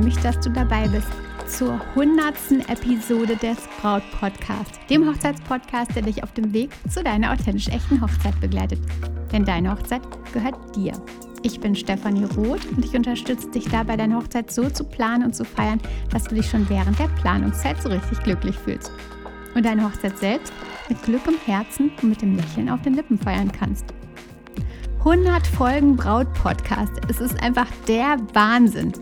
mich, dass du dabei bist zur hundertsten Episode des Braut Podcasts, dem Hochzeitspodcast, der dich auf dem Weg zu deiner authentisch echten Hochzeit begleitet. Denn deine Hochzeit gehört dir. Ich bin Stefanie Roth und ich unterstütze dich dabei, deine Hochzeit so zu planen und zu feiern, dass du dich schon während der Planungszeit so richtig glücklich fühlst. Und deine Hochzeit selbst mit Glück im Herzen und mit dem Lächeln auf den Lippen feiern kannst. 100 Folgen Braut-Podcast. Es ist einfach der Wahnsinn.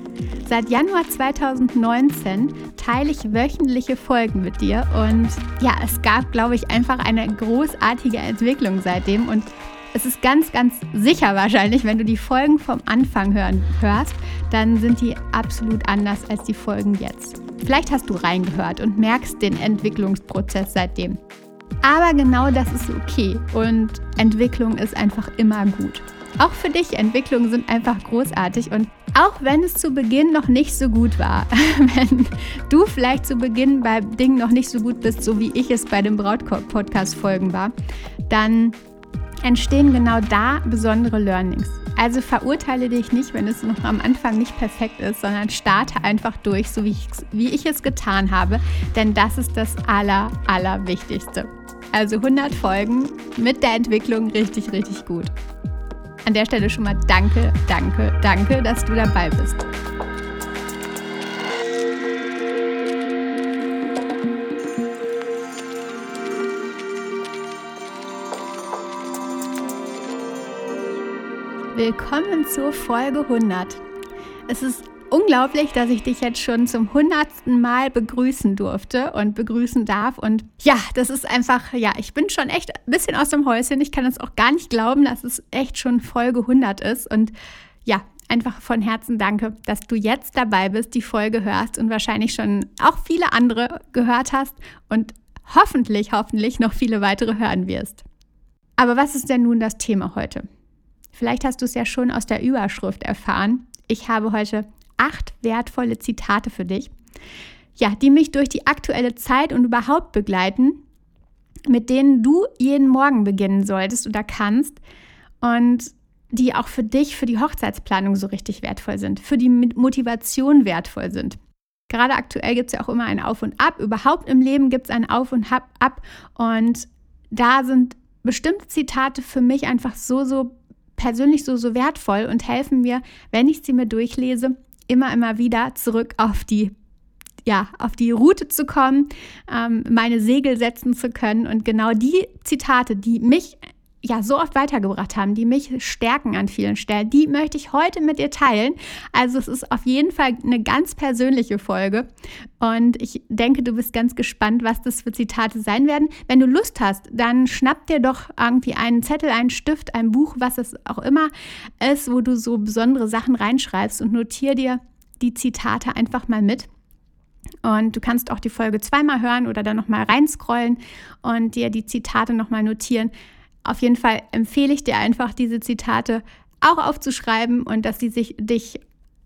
Seit Januar 2019 teile ich wöchentliche Folgen mit dir und ja, es gab, glaube ich, einfach eine großartige Entwicklung seitdem und es ist ganz, ganz sicher wahrscheinlich, wenn du die Folgen vom Anfang hören, hörst, dann sind die absolut anders als die Folgen jetzt. Vielleicht hast du reingehört und merkst den Entwicklungsprozess seitdem. Aber genau das ist okay und Entwicklung ist einfach immer gut. Auch für dich, Entwicklungen sind einfach großartig und auch wenn es zu Beginn noch nicht so gut war, wenn du vielleicht zu Beginn bei Dingen noch nicht so gut bist, so wie ich es bei den Brautkorb-Podcast-Folgen war, dann entstehen genau da besondere Learnings. Also verurteile dich nicht, wenn es noch am Anfang nicht perfekt ist, sondern starte einfach durch, so wie ich, wie ich es getan habe, denn das ist das Aller, Allerwichtigste. Also 100 Folgen mit der Entwicklung richtig, richtig gut. An der Stelle schon mal danke, danke, danke, dass du dabei bist. Willkommen zur Folge 100. Es ist unglaublich, dass ich dich jetzt schon zum hundertsten Mal begrüßen durfte und begrüßen darf. Und ja, das ist einfach, ja, ich bin schon echt ein bisschen aus dem Häuschen. Ich kann es auch gar nicht glauben, dass es echt schon Folge 100 ist. Und ja, einfach von Herzen danke, dass du jetzt dabei bist, die Folge hörst und wahrscheinlich schon auch viele andere gehört hast und hoffentlich, hoffentlich noch viele weitere hören wirst. Aber was ist denn nun das Thema heute? Vielleicht hast du es ja schon aus der Überschrift erfahren. Ich habe heute acht wertvolle Zitate für dich, ja, die mich durch die aktuelle Zeit und überhaupt begleiten, mit denen du jeden Morgen beginnen solltest oder kannst und die auch für dich, für die Hochzeitsplanung so richtig wertvoll sind, für die Motivation wertvoll sind. Gerade aktuell gibt es ja auch immer ein Auf und Ab. Überhaupt im Leben gibt es ein Auf und Ab. Und da sind bestimmte Zitate für mich einfach so, so persönlich so, so wertvoll und helfen mir, wenn ich sie mir durchlese, immer, immer wieder zurück auf die ja, auf die Route zu kommen, ähm, meine Segel setzen zu können. Und genau die Zitate, die mich ja so oft weitergebracht haben, die mich stärken an vielen Stellen, die möchte ich heute mit dir teilen. Also es ist auf jeden Fall eine ganz persönliche Folge und ich denke, du bist ganz gespannt, was das für Zitate sein werden. Wenn du Lust hast, dann schnapp dir doch irgendwie einen Zettel, einen Stift, ein Buch, was es auch immer ist, wo du so besondere Sachen reinschreibst und notier dir die Zitate einfach mal mit. Und du kannst auch die Folge zweimal hören oder dann nochmal reinscrollen und dir die Zitate nochmal notieren. Auf jeden Fall empfehle ich dir einfach, diese Zitate auch aufzuschreiben und dass sie sich dich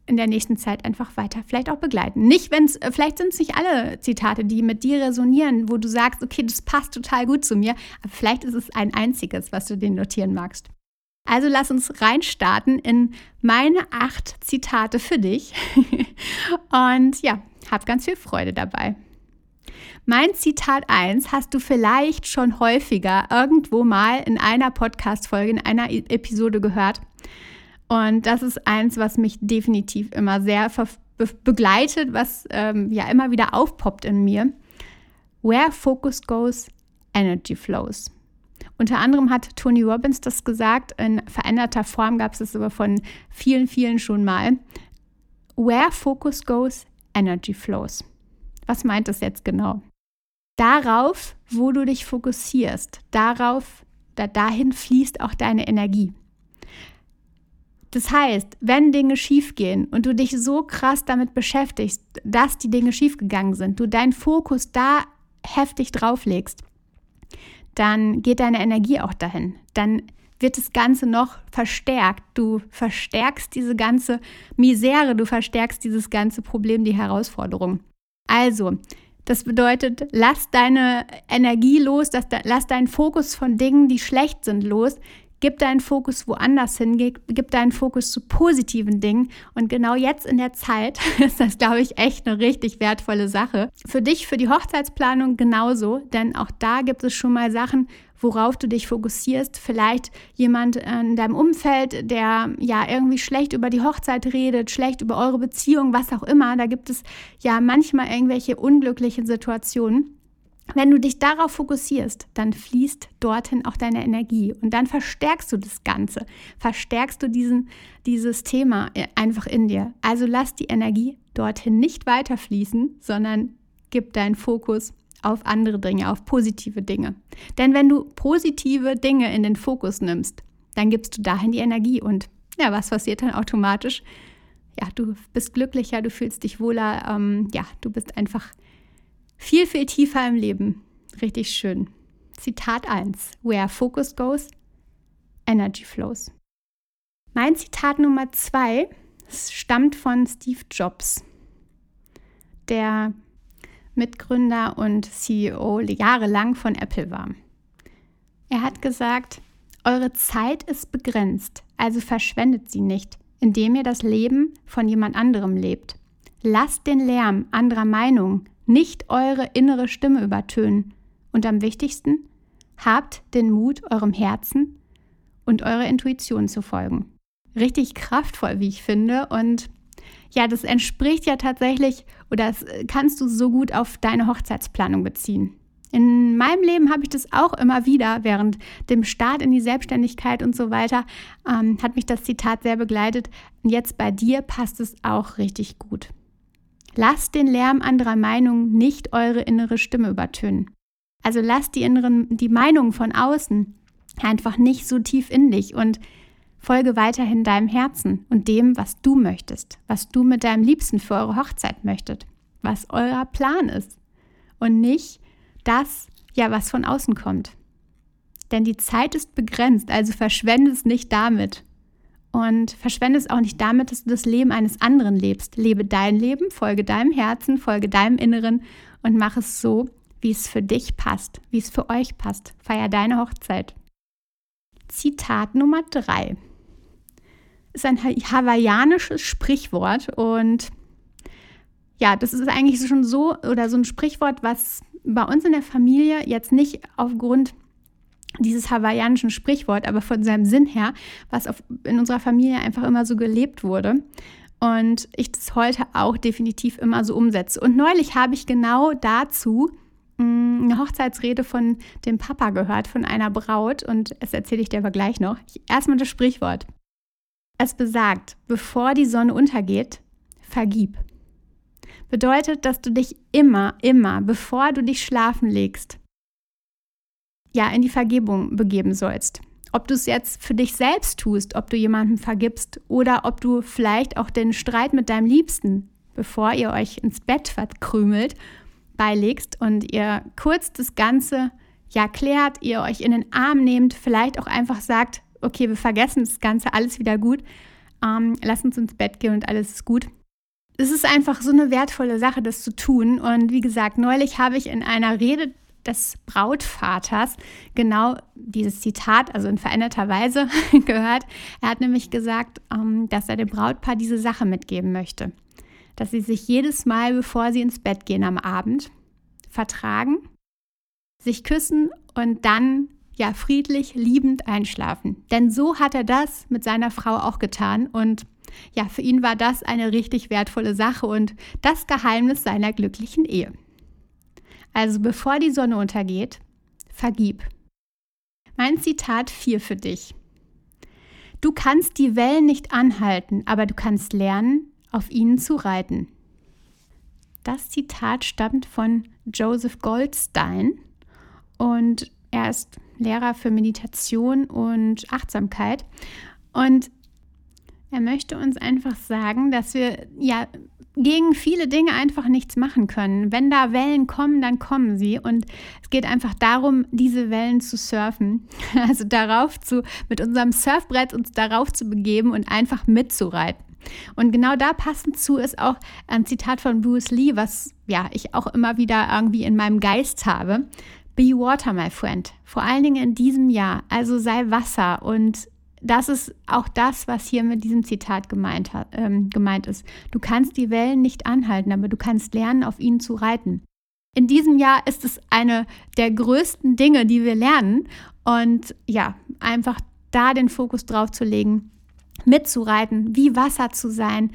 in der nächsten Zeit einfach weiter vielleicht auch begleiten. Nicht, wenn es, vielleicht sind es nicht alle Zitate, die mit dir resonieren, wo du sagst, okay, das passt total gut zu mir, aber vielleicht ist es ein einziges, was du dir notieren magst. Also lass uns reinstarten in meine acht Zitate für dich. Und ja, hab ganz viel Freude dabei. Mein Zitat 1 hast du vielleicht schon häufiger irgendwo mal in einer Podcast-Folge, in einer e- Episode gehört. Und das ist eins, was mich definitiv immer sehr be begleitet, was ähm, ja immer wieder aufpoppt in mir. Where focus goes, energy flows. Unter anderem hat Tony Robbins das gesagt, in veränderter Form gab es es aber von vielen, vielen schon mal. Where focus goes, energy flows. Was meint das jetzt genau? Darauf, wo du dich fokussierst, darauf, da, dahin fließt auch deine Energie. Das heißt, wenn Dinge schiefgehen und du dich so krass damit beschäftigst, dass die Dinge schiefgegangen sind, du deinen Fokus da heftig drauflegst, dann geht deine Energie auch dahin. Dann wird das Ganze noch verstärkt. Du verstärkst diese ganze Misere, du verstärkst dieses ganze Problem, die Herausforderung. Also, das bedeutet, lass deine Energie los, lass deinen Fokus von Dingen, die schlecht sind, los. Gib deinen Fokus woanders hin, gib deinen Fokus zu positiven Dingen. Und genau jetzt in der Zeit ist das, glaube ich, echt eine richtig wertvolle Sache. Für dich, für die Hochzeitsplanung genauso, denn auch da gibt es schon mal Sachen, worauf du dich fokussierst. Vielleicht jemand in deinem Umfeld, der ja irgendwie schlecht über die Hochzeit redet, schlecht über eure Beziehung, was auch immer. Da gibt es ja manchmal irgendwelche unglücklichen Situationen. Wenn du dich darauf fokussierst, dann fließt dorthin auch deine Energie und dann verstärkst du das Ganze, verstärkst du diesen, dieses Thema einfach in dir. Also lass die Energie dorthin nicht weiter fließen, sondern gib deinen Fokus auf andere Dinge, auf positive Dinge. Denn wenn du positive Dinge in den Fokus nimmst, dann gibst du dahin die Energie und ja, was passiert dann automatisch? Ja, du bist glücklicher, du fühlst dich wohler, ähm, ja, du bist einfach viel, viel tiefer im Leben. Richtig schön. Zitat 1. Where focus goes, energy flows. Mein Zitat Nummer 2 stammt von Steve Jobs, der Mitgründer und CEO jahrelang von Apple war. Er hat gesagt, eure Zeit ist begrenzt, also verschwendet sie nicht, indem ihr das Leben von jemand anderem lebt. Lasst den Lärm anderer Meinungen nicht eure innere Stimme übertönen. Und am wichtigsten, habt den Mut, eurem Herzen und eurer Intuition zu folgen. Richtig kraftvoll, wie ich finde. Und ja, das entspricht ja tatsächlich, oder das kannst du so gut auf deine Hochzeitsplanung beziehen. In meinem Leben habe ich das auch immer wieder während dem Start in die Selbstständigkeit und so weiter, ähm, hat mich das Zitat sehr begleitet. Und jetzt bei dir passt es auch richtig gut. Lasst den Lärm anderer Meinungen nicht eure innere Stimme übertönen. Also lasst die inneren, die Meinungen von außen einfach nicht so tief in dich und folge weiterhin deinem Herzen und dem, was du möchtest, was du mit deinem Liebsten für eure Hochzeit möchtet, was euer Plan ist und nicht das, ja, was von außen kommt. Denn die Zeit ist begrenzt, also verschwende es nicht damit, und verschwende es auch nicht damit, dass du das Leben eines anderen lebst. Lebe dein Leben, folge deinem Herzen, folge deinem Inneren und mach es so, wie es für dich passt, wie es für euch passt. Feier deine Hochzeit. Zitat Nummer drei ist ein hawaiianisches Sprichwort und ja, das ist eigentlich schon so oder so ein Sprichwort, was bei uns in der Familie jetzt nicht aufgrund dieses hawaiianischen Sprichwort, aber von seinem Sinn her, was auf, in unserer Familie einfach immer so gelebt wurde. Und ich das heute auch definitiv immer so umsetze. Und neulich habe ich genau dazu mm, eine Hochzeitsrede von dem Papa gehört, von einer Braut. Und das erzähle ich dir aber gleich noch. Erstmal das Sprichwort. Es besagt, bevor die Sonne untergeht, vergib. Bedeutet, dass du dich immer, immer, bevor du dich schlafen legst, ja, in die Vergebung begeben sollst. Ob du es jetzt für dich selbst tust, ob du jemandem vergibst oder ob du vielleicht auch den Streit mit deinem Liebsten, bevor ihr euch ins Bett verkrümelt, beilegst und ihr kurz das Ganze ja klärt, ihr euch in den Arm nehmt, vielleicht auch einfach sagt, okay, wir vergessen das Ganze, alles wieder gut, ähm, lass uns ins Bett gehen und alles ist gut. Es ist einfach so eine wertvolle Sache, das zu tun. Und wie gesagt, neulich habe ich in einer Rede des Brautvaters genau dieses Zitat, also in veränderter Weise gehört. Er hat nämlich gesagt, ähm, dass er dem Brautpaar diese Sache mitgeben möchte. Dass sie sich jedes Mal, bevor sie ins Bett gehen am Abend, vertragen, sich küssen und dann ja friedlich, liebend einschlafen. Denn so hat er das mit seiner Frau auch getan und ja, für ihn war das eine richtig wertvolle Sache und das Geheimnis seiner glücklichen Ehe. Also bevor die Sonne untergeht, vergib. Mein Zitat 4 für dich. Du kannst die Wellen nicht anhalten, aber du kannst lernen, auf ihnen zu reiten. Das Zitat stammt von Joseph Goldstein und er ist Lehrer für Meditation und Achtsamkeit. Und er möchte uns einfach sagen, dass wir ja gegen viele Dinge einfach nichts machen können. Wenn da Wellen kommen, dann kommen sie. Und es geht einfach darum, diese Wellen zu surfen. Also darauf zu, mit unserem Surfbrett uns darauf zu begeben und einfach mitzureiten. Und genau da passend zu ist auch ein Zitat von Bruce Lee, was ja ich auch immer wieder irgendwie in meinem Geist habe. Be water, my friend. Vor allen Dingen in diesem Jahr. Also sei Wasser. Und das ist auch das, was hier mit diesem Zitat gemeint, ähm, gemeint ist. Du kannst die Wellen nicht anhalten, aber du kannst lernen, auf ihnen zu reiten. In diesem Jahr ist es eine der größten Dinge, die wir lernen. Und ja, einfach da den Fokus drauf zu legen, mitzureiten, wie Wasser zu sein,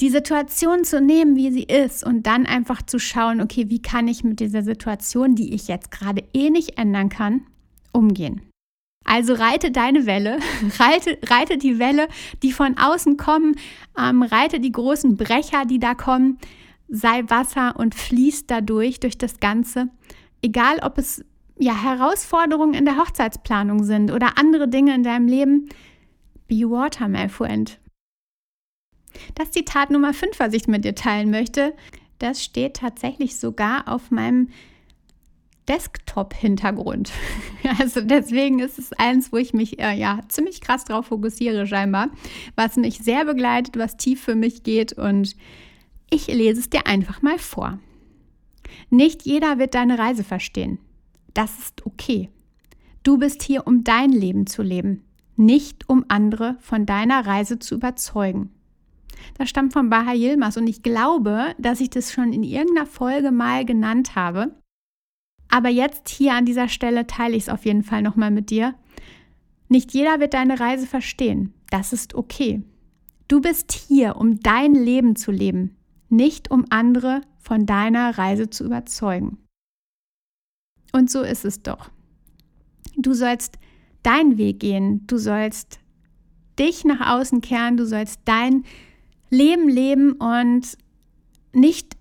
die Situation zu nehmen, wie sie ist und dann einfach zu schauen, okay, wie kann ich mit dieser Situation, die ich jetzt gerade eh nicht ändern kann, umgehen. Also reite deine Welle, reite, reite die Welle, die von außen kommen, ähm, reite die großen Brecher, die da kommen, sei Wasser und fließ dadurch, durch das Ganze. Egal, ob es ja Herausforderungen in der Hochzeitsplanung sind oder andere Dinge in deinem Leben, be water, my friend. Das Zitat Nummer 5, was ich mit dir teilen möchte, das steht tatsächlich sogar auf meinem Desktop-Hintergrund. Also deswegen ist es eins, wo ich mich äh, ja ziemlich krass drauf fokussiere scheinbar, was mich sehr begleitet, was tief für mich geht und ich lese es dir einfach mal vor. Nicht jeder wird deine Reise verstehen. Das ist okay. Du bist hier, um dein Leben zu leben, nicht um andere von deiner Reise zu überzeugen. Das stammt von Baha Yilmaz und ich glaube, dass ich das schon in irgendeiner Folge mal genannt habe. Aber jetzt hier an dieser Stelle teile ich es auf jeden Fall nochmal mit dir. Nicht jeder wird deine Reise verstehen. Das ist okay. Du bist hier, um dein Leben zu leben, nicht um andere von deiner Reise zu überzeugen. Und so ist es doch. Du sollst deinen Weg gehen, du sollst dich nach außen kehren, du sollst dein Leben leben und nicht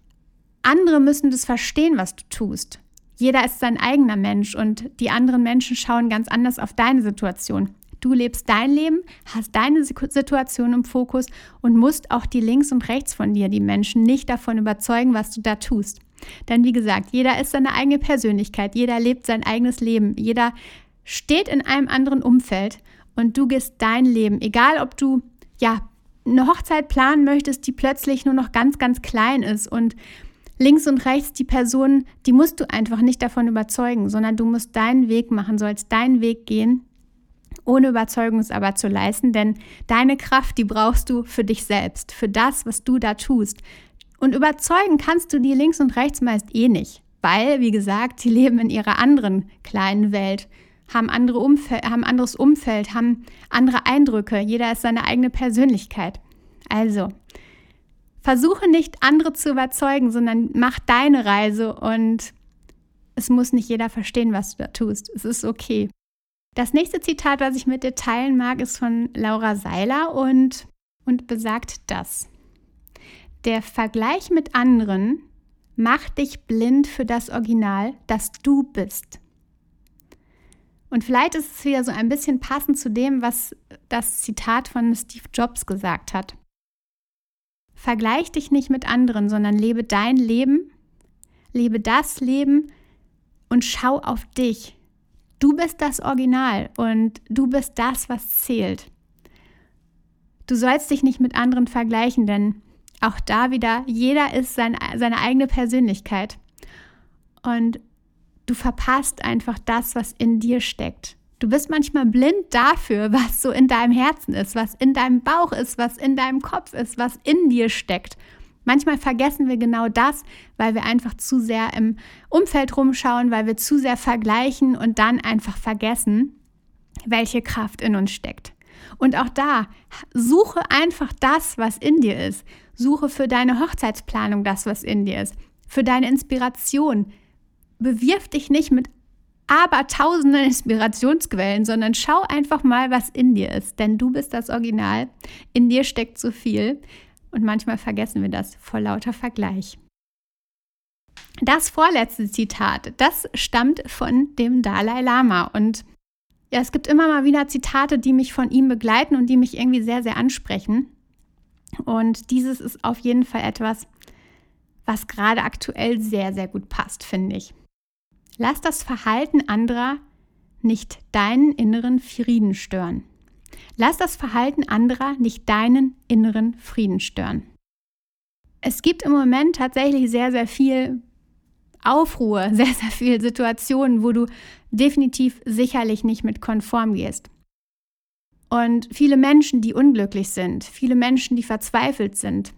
andere müssen das verstehen, was du tust. Jeder ist sein eigener Mensch und die anderen Menschen schauen ganz anders auf deine Situation. Du lebst dein Leben, hast deine Situation im Fokus und musst auch die links und rechts von dir, die Menschen, nicht davon überzeugen, was du da tust. Denn wie gesagt, jeder ist seine eigene Persönlichkeit, jeder lebt sein eigenes Leben, jeder steht in einem anderen Umfeld und du gehst dein Leben, egal ob du ja eine Hochzeit planen möchtest, die plötzlich nur noch ganz, ganz klein ist und links und rechts die Person, die musst du einfach nicht davon überzeugen, sondern du musst deinen Weg machen, sollst deinen Weg gehen, ohne Überzeugungsarbeit zu leisten, denn deine Kraft, die brauchst du für dich selbst, für das, was du da tust. Und überzeugen kannst du die links und rechts meist eh nicht, weil, wie gesagt, sie leben in ihrer anderen kleinen Welt haben, andere haben anderes Umfeld, haben andere Eindrücke. Jeder ist seine eigene Persönlichkeit. Also, versuche nicht andere zu überzeugen, sondern mach deine Reise und es muss nicht jeder verstehen, was du da tust. Es ist okay. Das nächste Zitat, was ich mit dir teilen mag, ist von Laura Seiler und, und besagt das. Der Vergleich mit anderen macht dich blind für das Original, das du bist. Und vielleicht ist es wieder so ein bisschen passend zu dem, was das Zitat von Steve Jobs gesagt hat. Vergleich dich nicht mit anderen, sondern lebe dein Leben, lebe das Leben und schau auf dich. Du bist das Original und du bist das, was zählt. Du sollst dich nicht mit anderen vergleichen, denn auch da wieder, jeder ist sein, seine eigene Persönlichkeit. Und Du verpasst einfach das, was in dir steckt. Du bist manchmal blind dafür, was so in deinem Herzen ist, was in deinem Bauch ist, was in deinem Kopf ist, was in dir steckt. Manchmal vergessen wir genau das, weil wir einfach zu sehr im Umfeld rumschauen, weil wir zu sehr vergleichen und dann einfach vergessen, welche Kraft in uns steckt. Und auch da, suche einfach das, was in dir ist. Suche für deine Hochzeitsplanung das, was in dir ist. Für deine Inspiration, bewirf dich nicht mit aber tausenden Inspirationsquellen, sondern schau einfach mal, was in dir ist. Denn du bist das Original. In dir steckt so viel. Und manchmal vergessen wir das vor lauter Vergleich. Das vorletzte Zitat, das stammt von dem Dalai Lama. Und ja, es gibt immer mal wieder Zitate, die mich von ihm begleiten und die mich irgendwie sehr, sehr ansprechen. Und dieses ist auf jeden Fall etwas, was gerade aktuell sehr, sehr gut passt, finde ich. Lass das Verhalten anderer nicht deinen inneren Frieden stören. Lass das Verhalten anderer nicht deinen inneren Frieden stören. Es gibt im Moment tatsächlich sehr, sehr viel Aufruhr, sehr, sehr viele Situationen, wo du definitiv sicherlich nicht mit konform gehst. Und viele Menschen, die unglücklich sind, viele Menschen, die verzweifelt sind,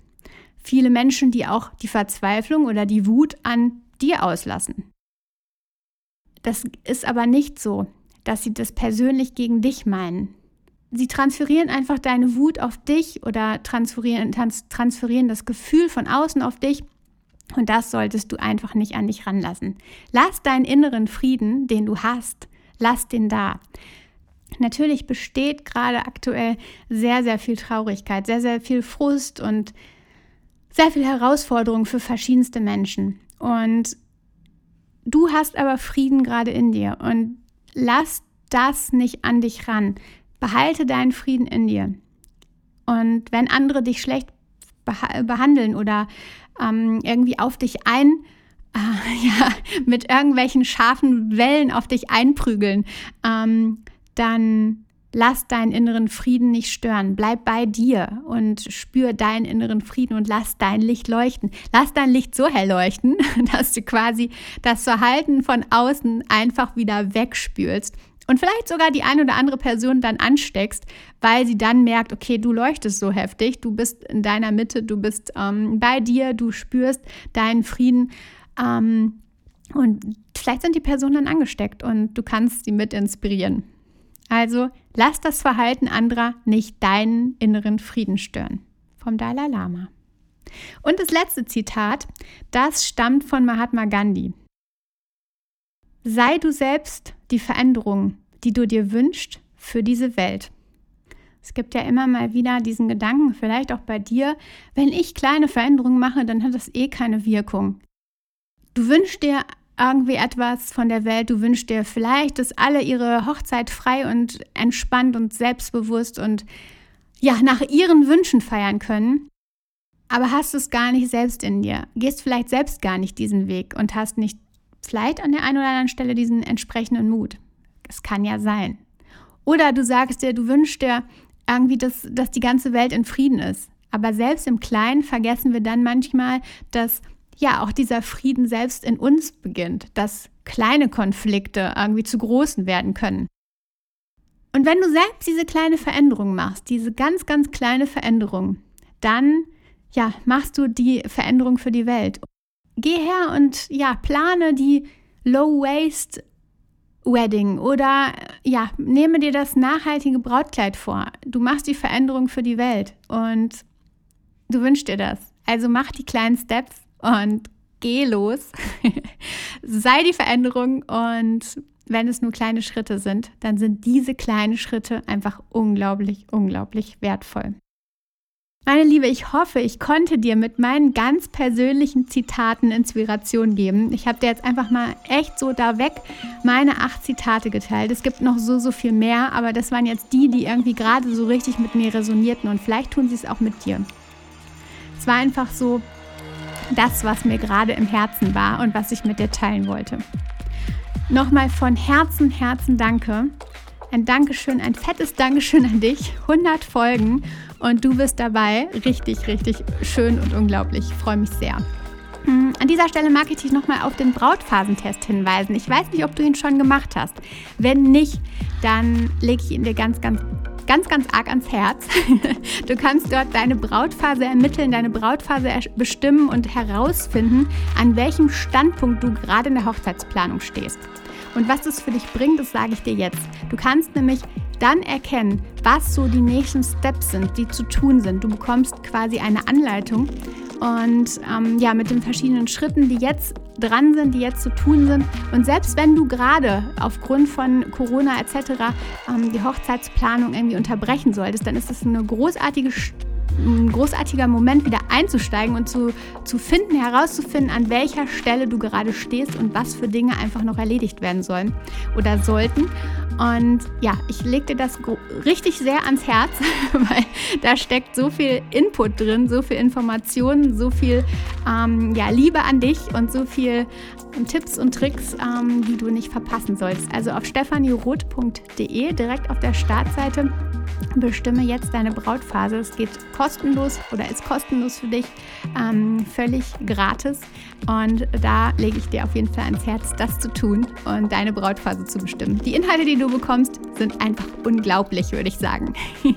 viele Menschen, die auch die Verzweiflung oder die Wut an dir auslassen. Das ist aber nicht so, dass sie das persönlich gegen dich meinen. Sie transferieren einfach deine Wut auf dich oder transferieren, transferieren das Gefühl von außen auf dich und das solltest du einfach nicht an dich ranlassen. Lass deinen inneren Frieden, den du hast, lass den da. Natürlich besteht gerade aktuell sehr, sehr viel Traurigkeit, sehr, sehr viel Frust und sehr viel Herausforderung für verschiedenste Menschen. Und du hast aber Frieden gerade in dir und lass das nicht an dich ran. Behalte deinen Frieden in dir. Und wenn andere dich schlecht behandeln oder ähm, irgendwie auf dich ein, äh, ja, mit irgendwelchen scharfen Wellen auf dich einprügeln, ähm, dann lass deinen inneren Frieden nicht stören. Bleib bei dir und spür deinen inneren Frieden und lass dein Licht leuchten. Lass dein Licht so hell leuchten, dass du quasi das Verhalten von außen einfach wieder wegspülst und vielleicht sogar die eine oder andere Person dann ansteckst, weil sie dann merkt, okay, du leuchtest so heftig, du bist in deiner Mitte, du bist ähm, bei dir, du spürst deinen Frieden. Ähm, und vielleicht sind die Personen dann angesteckt und du kannst sie mit inspirieren. Also lass das Verhalten anderer nicht deinen inneren Frieden stören. Vom Dalai Lama. Und das letzte Zitat, das stammt von Mahatma Gandhi. Sei du selbst die Veränderung, die du dir wünschst für diese Welt. Es gibt ja immer mal wieder diesen Gedanken, vielleicht auch bei dir, wenn ich kleine Veränderungen mache, dann hat das eh keine Wirkung. Du wünschst dir irgendwie etwas von der Welt, du wünschst dir vielleicht, dass alle ihre Hochzeit frei und entspannt und selbstbewusst und ja, nach ihren Wünschen feiern können, aber hast es gar nicht selbst in dir, gehst vielleicht selbst gar nicht diesen Weg und hast nicht vielleicht an der einen oder anderen Stelle diesen entsprechenden Mut. Es kann ja sein. Oder du sagst dir, du wünschst dir irgendwie, dass, dass die ganze Welt in Frieden ist. Aber selbst im Kleinen vergessen wir dann manchmal, dass ja auch dieser Frieden selbst in uns beginnt, dass kleine Konflikte irgendwie zu großen werden können. Und wenn du selbst diese kleine Veränderung machst, diese ganz, ganz kleine Veränderung, dann ja, machst du die Veränderung für die Welt geh her und ja, plane die Low-Waste Wedding oder ja, nehme dir das nachhaltige Brautkleid vor. Du machst die Veränderung für die Welt und du wünschst dir das. Also mach die kleinen Steps und geh los. Sei die Veränderung und wenn es nur kleine Schritte sind, dann sind diese kleinen Schritte einfach unglaublich, unglaublich wertvoll. Meine Liebe, ich hoffe, ich konnte dir mit meinen ganz persönlichen Zitaten Inspiration geben. Ich habe dir jetzt einfach mal echt so da weg meine acht Zitate geteilt. Es gibt noch so, so viel mehr, aber das waren jetzt die, die irgendwie gerade so richtig mit mir resonierten und vielleicht tun sie es auch mit dir. Es war einfach so das, was mir gerade im Herzen war und was ich mit dir teilen wollte. Nochmal von Herzen, Herzen danke. Ein Dankeschön, ein fettes Dankeschön an dich. 100 Folgen und du bist dabei. Richtig, richtig schön und unglaublich. Ich freue mich sehr. Hm, an dieser Stelle mag ich dich nochmal auf den Brautphasentest hinweisen. Ich weiß nicht, ob du ihn schon gemacht hast. Wenn nicht, dann lege ich ihn dir ganz, ganz, ganz, ganz arg ans Herz. Du kannst dort deine Brautphase ermitteln, deine Brautphase bestimmen und herausfinden, an welchem Standpunkt du gerade in der Hochzeitsplanung stehst. Und was das für dich bringt, das sage ich dir jetzt. Du kannst nämlich dann erkennen, was so die nächsten Steps sind, die zu tun sind. Du bekommst quasi eine Anleitung und ähm, ja, mit den verschiedenen Schritten, die jetzt dran sind, die jetzt zu tun sind. Und selbst wenn du gerade aufgrund von Corona etc. Ähm, die Hochzeitsplanung irgendwie unterbrechen solltest, dann ist das eine großartige ein großartiger Moment, wieder einzusteigen und zu, zu finden, herauszufinden, an welcher Stelle du gerade stehst und was für Dinge einfach noch erledigt werden sollen oder sollten. Und ja, ich lege dir das richtig sehr ans Herz, weil da steckt so viel Input drin, so viel Informationen, so viel ähm, ja, Liebe an dich und so viel Tipps und Tricks, ähm, die du nicht verpassen sollst. Also auf stefanieroth.de direkt auf der Startseite bestimme jetzt deine Brautphase. Es geht kostenlos oder ist kostenlos für dich, ähm, völlig gratis. Und da lege ich dir auf jeden Fall ans Herz, das zu tun und deine Brautphase zu bestimmen. Die Inhalte, die du bekommst, sind einfach unglaublich, würde ich sagen.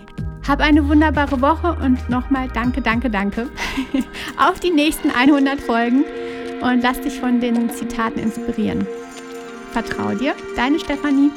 Hab eine wunderbare Woche und nochmal danke, danke, danke. auf die nächsten 100 Folgen und lass dich von den Zitaten inspirieren. Vertrau dir, deine Stefanie.